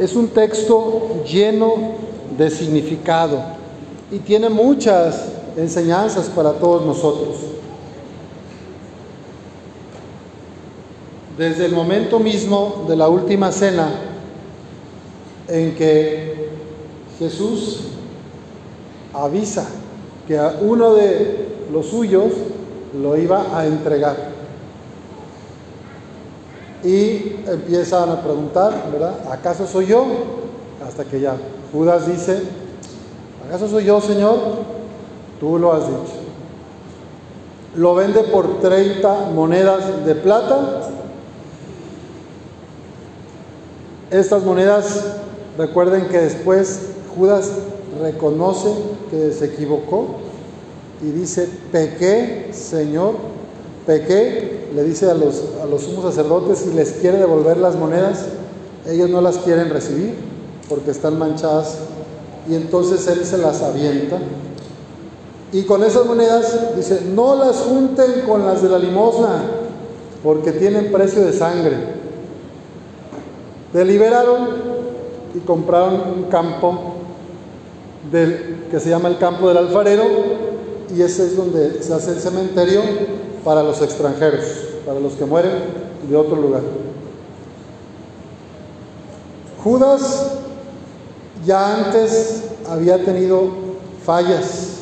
es un texto lleno de significado y tiene muchas enseñanzas para todos nosotros. Desde el momento mismo de la última cena en que Jesús avisa que a uno de los suyos lo iba a entregar. Y empiezan a preguntar, ¿verdad? ¿Acaso soy yo? Hasta que ya Judas dice, ¿acaso soy yo, Señor? Tú lo has dicho. Lo vende por 30 monedas de plata. Estas monedas, recuerden que después Judas reconoce que se equivocó y dice, pequé, Señor, pequé, le dice a los, a los sumos sacerdotes y les quiere devolver las monedas, ellos no las quieren recibir porque están manchadas y entonces él se las avienta. Y con esas monedas dice, no las junten con las de la limosna porque tienen precio de sangre. Deliberaron y compraron un campo del, que se llama el campo del alfarero y ese es donde se hace el cementerio para los extranjeros, para los que mueren de otro lugar. Judas ya antes había tenido fallas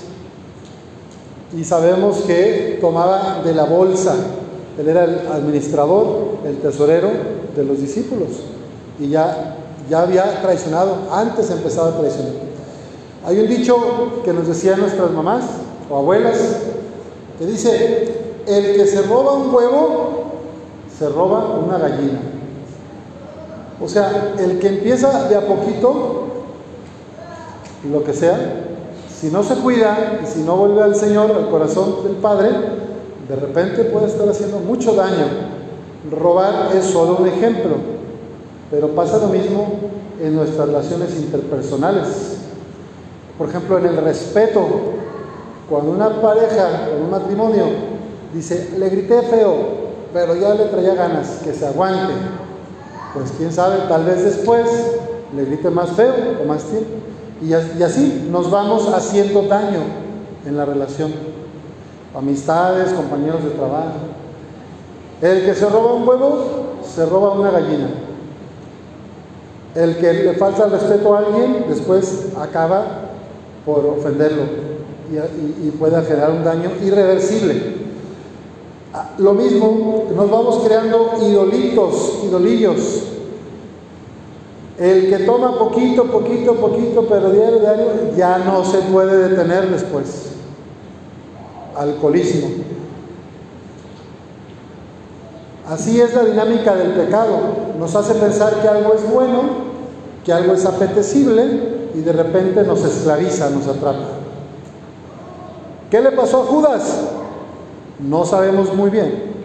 y sabemos que tomaba de la bolsa, él era el administrador, el tesorero de los discípulos y ya, ya había traicionado, antes empezaba a traicionar. Hay un dicho que nos decían nuestras mamás o abuelas que dice, el que se roba un huevo, se roba una gallina. O sea, el que empieza de a poquito, lo que sea, si no se cuida y si no vuelve al Señor, al corazón del Padre, de repente puede estar haciendo mucho daño. Robar es solo un ejemplo, pero pasa lo mismo en nuestras relaciones interpersonales. Por ejemplo, en el respeto, cuando una pareja, en un matrimonio, dice, le grité feo, pero ya le traía ganas, que se aguante. Pues quién sabe, tal vez después le grite más feo o más tiempo. Y, así nos vamos haciendo daño en la relación. Amistades, compañeros de trabajo. El que se roba un huevo, se roba una gallina. El que le falta respeto a alguien, después acaba por ofenderlo y, puede generar un daño irreversible. Ah, lo mismo, nos vamos creando idolitos, idolillos. El que toma poquito, poquito, poquito, pero diario, diario, ya no se puede detener después. Alcoholismo. Así es la dinámica del pecado. Nos hace pensar que algo es bueno, que algo es apetecible y de repente nos esclaviza, nos atrapa. ¿Qué le pasó a Judas? No sabemos muy bien.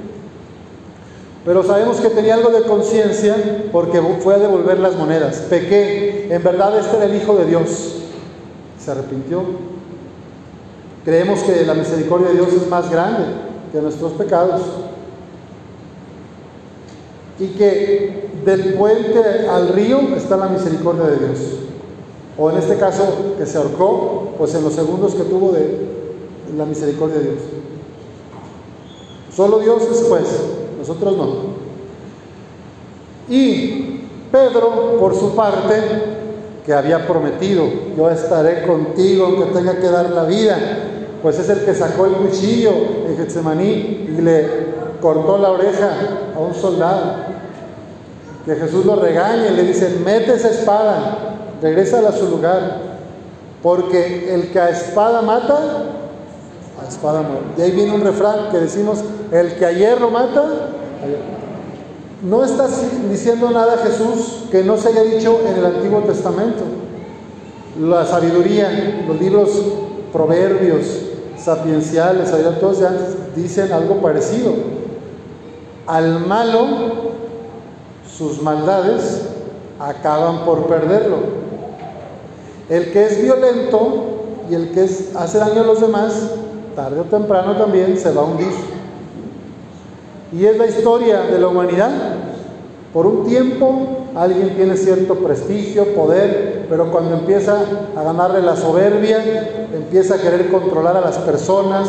Pero sabemos que tenía algo de conciencia porque fue a devolver las monedas. Pequé, en verdad este era el Hijo de Dios. Se arrepintió. Creemos que la misericordia de Dios es más grande que nuestros pecados. Y que del puente al río está la misericordia de Dios. O en este caso que se ahorcó, pues en los segundos que tuvo de la misericordia de Dios. Solo Dios es juez, nosotros no. Y Pedro, por su parte, que había prometido, yo estaré contigo aunque tenga que dar la vida, pues es el que sacó el cuchillo en Getsemaní y le cortó la oreja a un soldado. Que Jesús lo regañe y le dice, mete esa espada, regresa a su lugar, porque el que a espada mata, espada muere. De ahí viene un refrán que decimos, el que a hierro mata, no está diciendo nada Jesús que no se haya dicho en el Antiguo Testamento. La sabiduría, los libros proverbios, sapienciales, todos dicen algo parecido. Al malo, sus maldades acaban por perderlo. El que es violento y el que hace daño a los demás tarde o temprano también se va a hundir. Y es la historia de la humanidad. Por un tiempo alguien tiene cierto prestigio, poder, pero cuando empieza a ganarle la soberbia, empieza a querer controlar a las personas,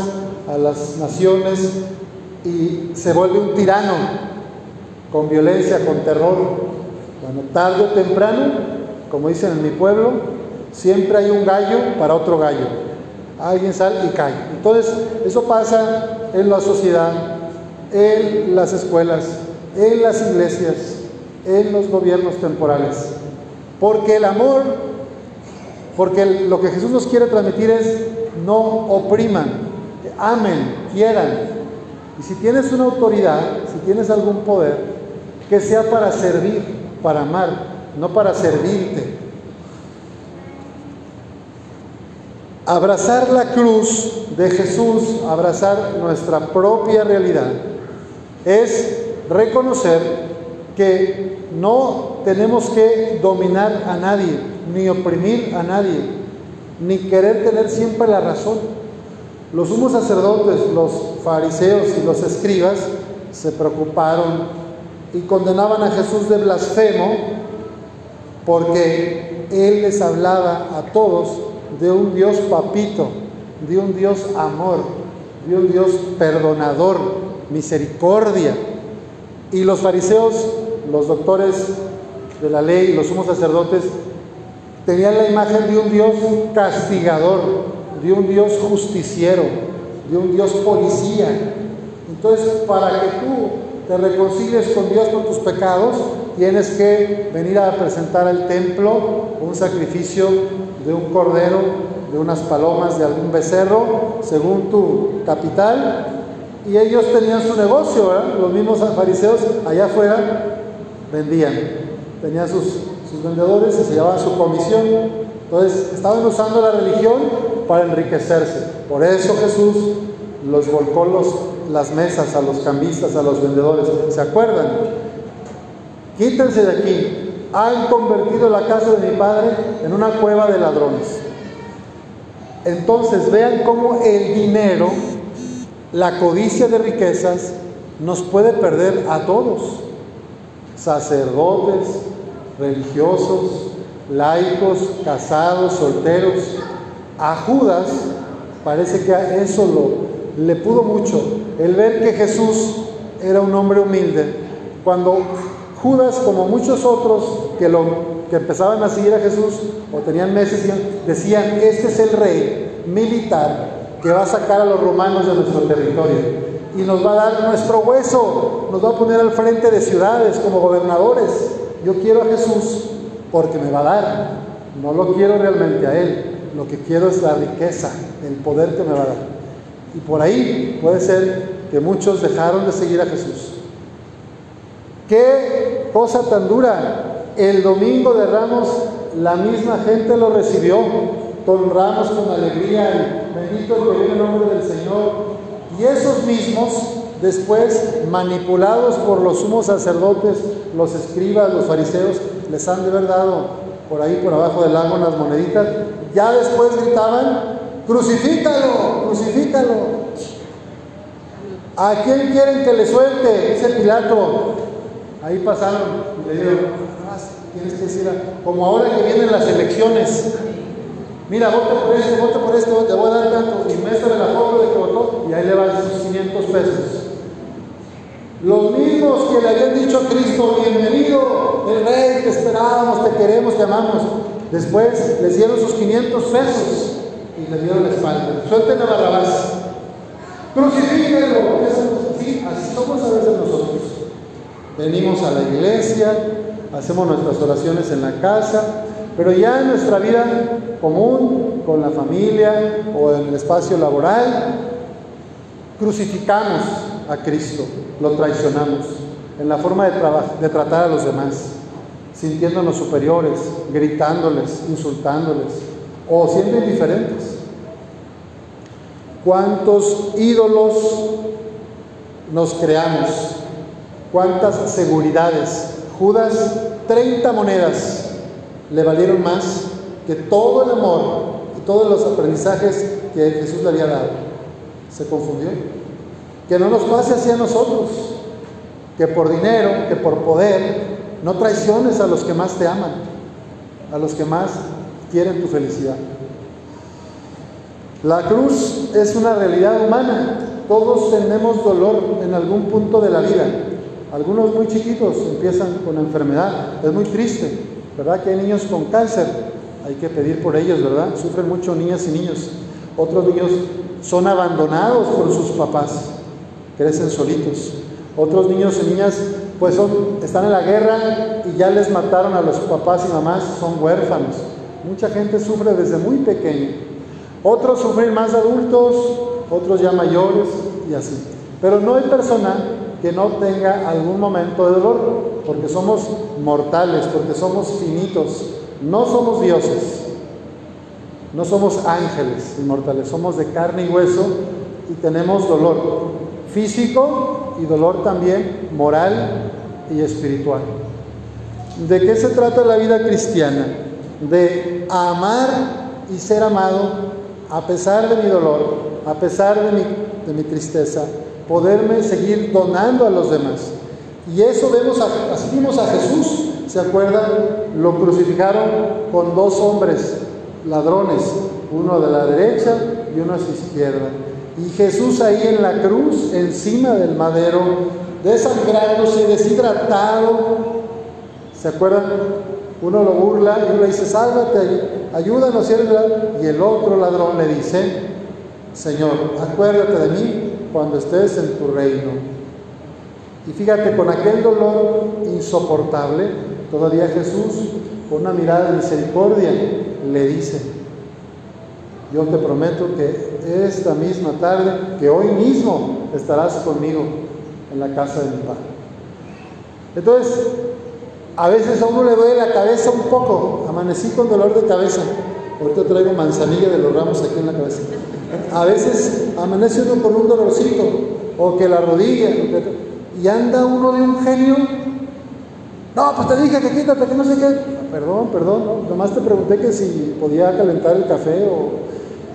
a las naciones y se vuelve un tirano con violencia, con terror. Bueno, tarde o temprano, como dicen en mi pueblo, siempre hay un gallo para otro gallo. Alguien sale y cae. Entonces, eso pasa en la sociedad, en las escuelas, en las iglesias, en los gobiernos temporales. Porque el amor, porque lo que Jesús nos quiere transmitir es no opriman, amen, quieran. Y si tienes una autoridad, si tienes algún poder, que sea para servir, para amar, no para servirte. Abrazar la cruz de Jesús, abrazar nuestra propia realidad, es reconocer que no tenemos que dominar a nadie, ni oprimir a nadie, ni querer tener siempre la razón. Los sumos sacerdotes, los fariseos y los escribas se preocuparon y condenaban a Jesús de blasfemo porque él les hablaba a todos de un Dios papito, de un Dios amor, de un Dios perdonador, misericordia. Y los fariseos, los doctores de la ley, los sumos sacerdotes, tenían la imagen de un Dios castigador, de un Dios justiciero, de un Dios policía. Entonces, para que tú te reconcilies con Dios por tus pecados, tienes que venir a presentar al templo un sacrificio de un cordero, de unas palomas, de algún becerro, según tu capital. Y ellos tenían su negocio, los mismos fariseos allá afuera vendían, tenían sus, sus vendedores y se llevaban su comisión. Entonces estaban usando la religión para enriquecerse. Por eso Jesús los volcó las mesas a los cambistas, a los vendedores. ¿Se acuerdan? Quítense de aquí. Han convertido la casa de mi padre en una cueva de ladrones. Entonces vean cómo el dinero, la codicia de riquezas, nos puede perder a todos. Sacerdotes, religiosos, laicos, casados, solteros. A Judas parece que a eso lo, le pudo mucho el ver que Jesús era un hombre humilde. Cuando Judas, como muchos otros que, lo, que empezaban a seguir a Jesús o tenían meses, decían, este es el rey militar que va a sacar a los romanos de nuestro territorio y nos va a dar nuestro hueso, nos va a poner al frente de ciudades como gobernadores. Yo quiero a Jesús porque me va a dar, no lo quiero realmente a Él, lo que quiero es la riqueza, el poder que me va a dar. Y por ahí puede ser que muchos dejaron de seguir a Jesús. Qué cosa tan dura. El domingo de Ramos la misma gente lo recibió con ramos, con alegría, bendito el que viene el nombre del Señor. Y esos mismos, después, manipulados por los sumos sacerdotes, los escribas, los fariseos, les han de haber dado por ahí, por abajo del lago, unas moneditas. Ya después gritaban, crucifícalo, crucifícalo. ¿A quién quieren que le suelte? Dice Pilato. Ahí pasaron y le dijeron, ah, tienes que decir, como ahora que vienen las elecciones, mira, vote por este, vote por este, te voy a dar tanto, y muéstrame la foto de que votó, y ahí le van sus 500 pesos. Los mismos que le habían dicho a Cristo, bienvenido, el rey, te esperábamos, te queremos, te amamos. Después les dieron sus 500 pesos y le dieron la espalda. Suelten a Barrabás. Crucifíquenlo. Sí, así somos a veces nosotros. Venimos a la iglesia, hacemos nuestras oraciones en la casa, pero ya en nuestra vida común, con la familia o en el espacio laboral, crucificamos a Cristo, lo traicionamos en la forma de, de tratar a los demás, sintiéndonos superiores, gritándoles, insultándoles o siendo indiferentes. ¿Cuántos ídolos nos creamos? ¿Cuántas seguridades? Judas, 30 monedas le valieron más que todo el amor y todos los aprendizajes que Jesús le había dado. Se confundió. Que no nos pase así a nosotros, que por dinero, que por poder, No traiciones a los que más te aman, a los que más quieren tu felicidad. La cruz es una realidad humana. Todos tenemos dolor en algún punto de la vida. Algunos muy chiquitos empiezan con enfermedad. Es muy triste, ¿verdad? Que hay niños con cáncer. Hay que pedir por ellos, ¿verdad? Sufren mucho niñas y niños. Otros niños son abandonados por sus papás. Crecen solitos. Otros niños y niñas pues son, están en la guerra y ya les mataron a los papás y mamás, son huérfanos. Mucha gente sufre desde muy pequeño. Otros sufren más adultos, otros ya mayores y así. Pero no hay persona que no tenga algún momento de dolor, porque somos mortales, porque somos finitos, no somos dioses, no somos ángeles inmortales, somos de carne y hueso y tenemos dolor físico y dolor también moral y espiritual. ¿De qué se trata la vida cristiana? De amar y ser amado a pesar de mi dolor, a pesar de mi, de mi tristeza, poderme seguir donando a los demás. Y eso vemos, a, así vimos a Jesús, ¿se acuerdan? Lo crucificaron con dos hombres, ladrones, uno de la derecha y uno a su izquierda. Y Jesús ahí en la cruz, encima del madero, desangrándose, deshidratado. ¿Se acuerdan? Uno lo burla y uno le dice, sálvate, ayúdanos. Y el otro ladrón le dice, Señor, acuérdate de mí cuando estés en tu reino. Y fíjate, con aquel dolor insoportable, todavía Jesús, con una mirada de misericordia, le dice, yo te prometo que esta misma tarde, que hoy mismo estarás conmigo en la casa de mi Padre. Entonces, a veces a uno le duele la cabeza un poco. Amanecí con dolor de cabeza. Ahorita traigo manzanilla de los ramos aquí en la cabeza. A veces amanece uno con un dolorcito, o que la rodilla, y anda uno de un genio. No, pues te dije que quítate, que no sé qué. Perdón, perdón, no. nomás te pregunté que si podía calentar el café o.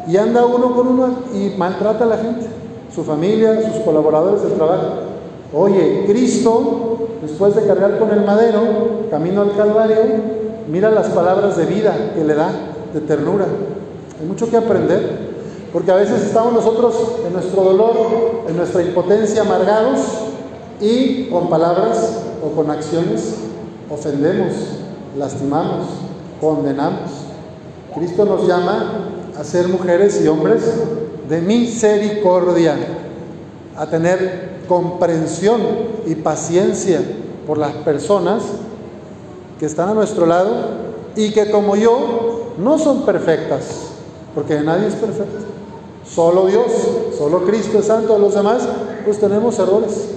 Y anda uno con uno y maltrata a la gente, su familia, sus colaboradores del trabajo. Oye, Cristo, después de cargar con el madero, camino al Calvario, mira las palabras de vida que le da, de ternura. Hay mucho que aprender, porque a veces estamos nosotros en nuestro dolor, en nuestra impotencia, amargados, y con palabras o con acciones ofendemos, lastimamos, condenamos. Cristo nos llama a ser mujeres y hombres de misericordia, a tener comprensión y paciencia por las personas que están a nuestro lado y que como yo no son perfectas, porque nadie es perfecto. Solo Dios, solo Cristo es santo, los demás pues tenemos errores.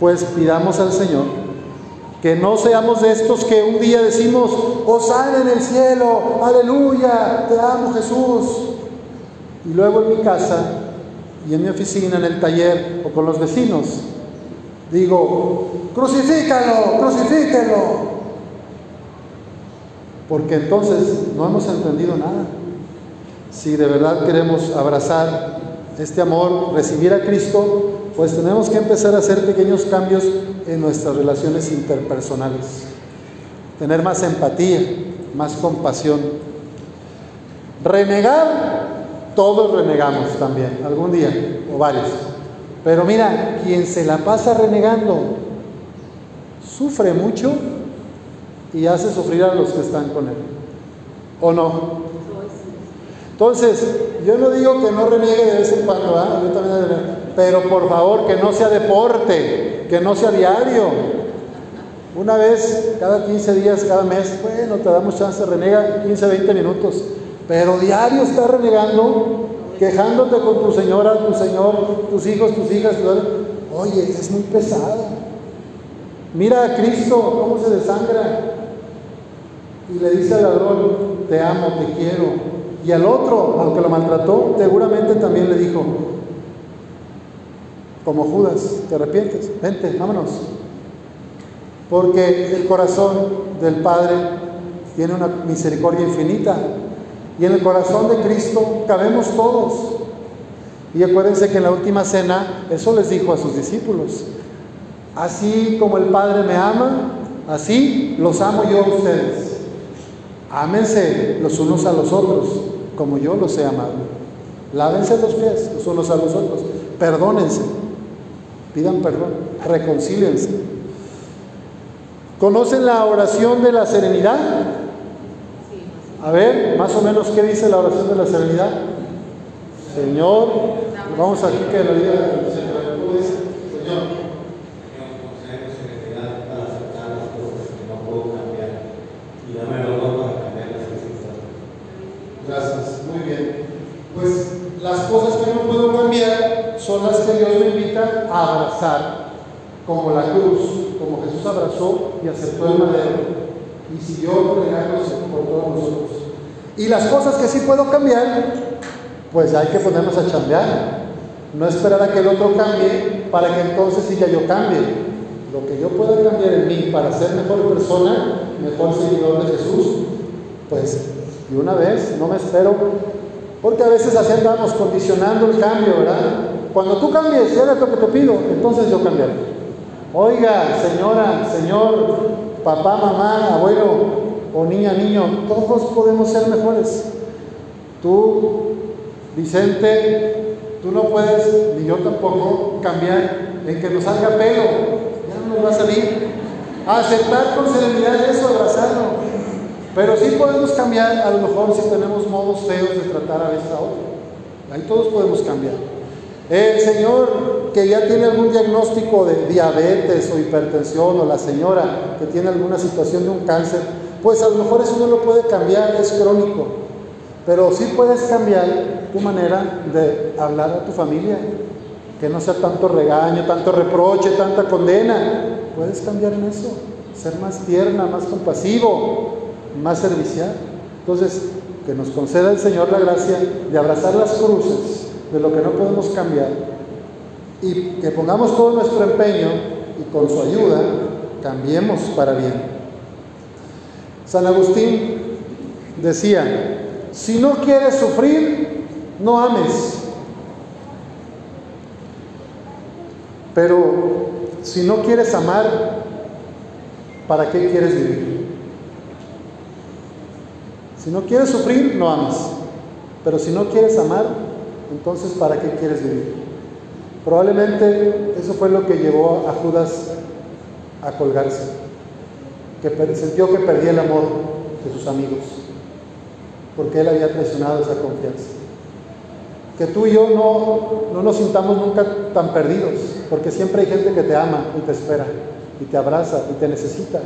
Pues pidamos al Señor que no seamos de estos que un día decimos, Osana en el cielo, aleluya, te amo Jesús. Y luego en mi casa y en mi oficina, en el taller o con los vecinos, digo, crucifícalo, crucifíquelo. Porque entonces no hemos entendido nada. Si de verdad queremos abrazar este amor, recibir a Cristo, pues tenemos que empezar a hacer pequeños cambios en nuestras relaciones interpersonales. Tener más empatía, más compasión. Renegar todos renegamos también, algún día, o varios. Pero mira, quien se la pasa renegando, sufre mucho y hace sufrir a los que están con él. ¿O no? Entonces, yo no digo que no reniegue de vez en cuando, ¿ah? yo también, pero por favor que no sea deporte, que no sea diario. Una vez cada 15 días, cada mes, bueno, te damos chance, renega 15, 20 minutos. Pero diario estás renegando, quejándote con tu señora, tu señor, tus hijos, tus hijas. Oye, es muy pesado. Mira a Cristo cómo se desangra. Y le dice al ladrón, te amo, te quiero. Y al otro, aunque lo maltrató, seguramente también le dijo, como Judas, ¿te arrepientes? Vente, vámonos. Porque el corazón del Padre tiene una misericordia infinita y en el corazón de Cristo cabemos todos. Y acuérdense que en la última cena eso les dijo a sus discípulos. Así como el Padre me ama, así los amo yo a ustedes. Ámense los unos a los otros, como yo los he amado. Lávense los pies los unos a los otros. Perdónense. Pidan perdón. Reconcíliense. ¿Conocen la oración de la serenidad? A ver, más o menos, ¿qué dice la oración de la serenidad? Señor, vamos aquí que lo diga el Señor. ¿Cómo dice? Señor. Gracias, muy bien. Pues las cosas que no puedo cambiar son las que Dios me invita a como la cruz, como Jesús abrazó y aceptó el madero y siguió regándose por todos nosotros. Y las cosas que sí puedo cambiar, pues hay que ponernos a chambear. No esperar a que el otro cambie para que entonces sí ya yo cambie. Lo que yo pueda cambiar en mí para ser mejor persona, mejor seguidor de Jesús, pues y una vez, no me espero, porque a veces así andamos condicionando el cambio, ¿verdad? Cuando tú cambies y hagas lo que te pido, entonces yo cambiaré. Oiga, señora, señor, papá, mamá, abuelo o niña, niño, todos podemos ser mejores. Tú, Vicente, tú no puedes, ni yo tampoco, cambiar en que nos salga pelo. Ya no nos va a salir. aceptar con serenidad eso, abrazarlo. Pero sí podemos cambiar, a lo mejor si tenemos modos feos de tratar a veces a otro. Ahí todos podemos cambiar. El señor que ya tiene algún diagnóstico de diabetes o hipertensión, o la señora que tiene alguna situación de un cáncer, pues a lo mejor eso no lo puede cambiar, es crónico. Pero sí puedes cambiar tu manera de hablar a tu familia, que no sea tanto regaño, tanto reproche, tanta condena. Puedes cambiar en eso, ser más tierna, más compasivo, más servicial. Entonces, que nos conceda el Señor la gracia de abrazar las cruces de lo que no podemos cambiar y que pongamos todo nuestro empeño y con su ayuda cambiemos para bien. San Agustín decía, si no quieres sufrir, no ames. Pero si no quieres amar, ¿para qué quieres vivir? Si no quieres sufrir, no ames. Pero si no quieres amar, entonces ¿para qué quieres vivir? Probablemente eso fue lo que llevó a Judas a colgarse, que sintió que perdía el amor de sus amigos, porque él había traicionado esa confianza. Que tú y yo no, no nos sintamos nunca tan perdidos, porque siempre hay gente que te ama y te espera, y te abraza y te necesita.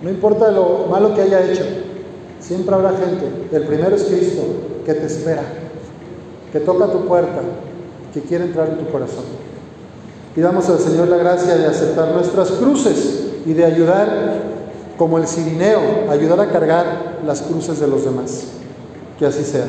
No importa lo malo que haya hecho, Siempre habrá gente, el primero es Cristo, que te espera, que toca tu puerta, que quiere entrar en tu corazón. Pidamos al Señor la gracia de aceptar nuestras cruces y de ayudar, como el cirineo, ayudar a cargar las cruces de los demás. Que así sea.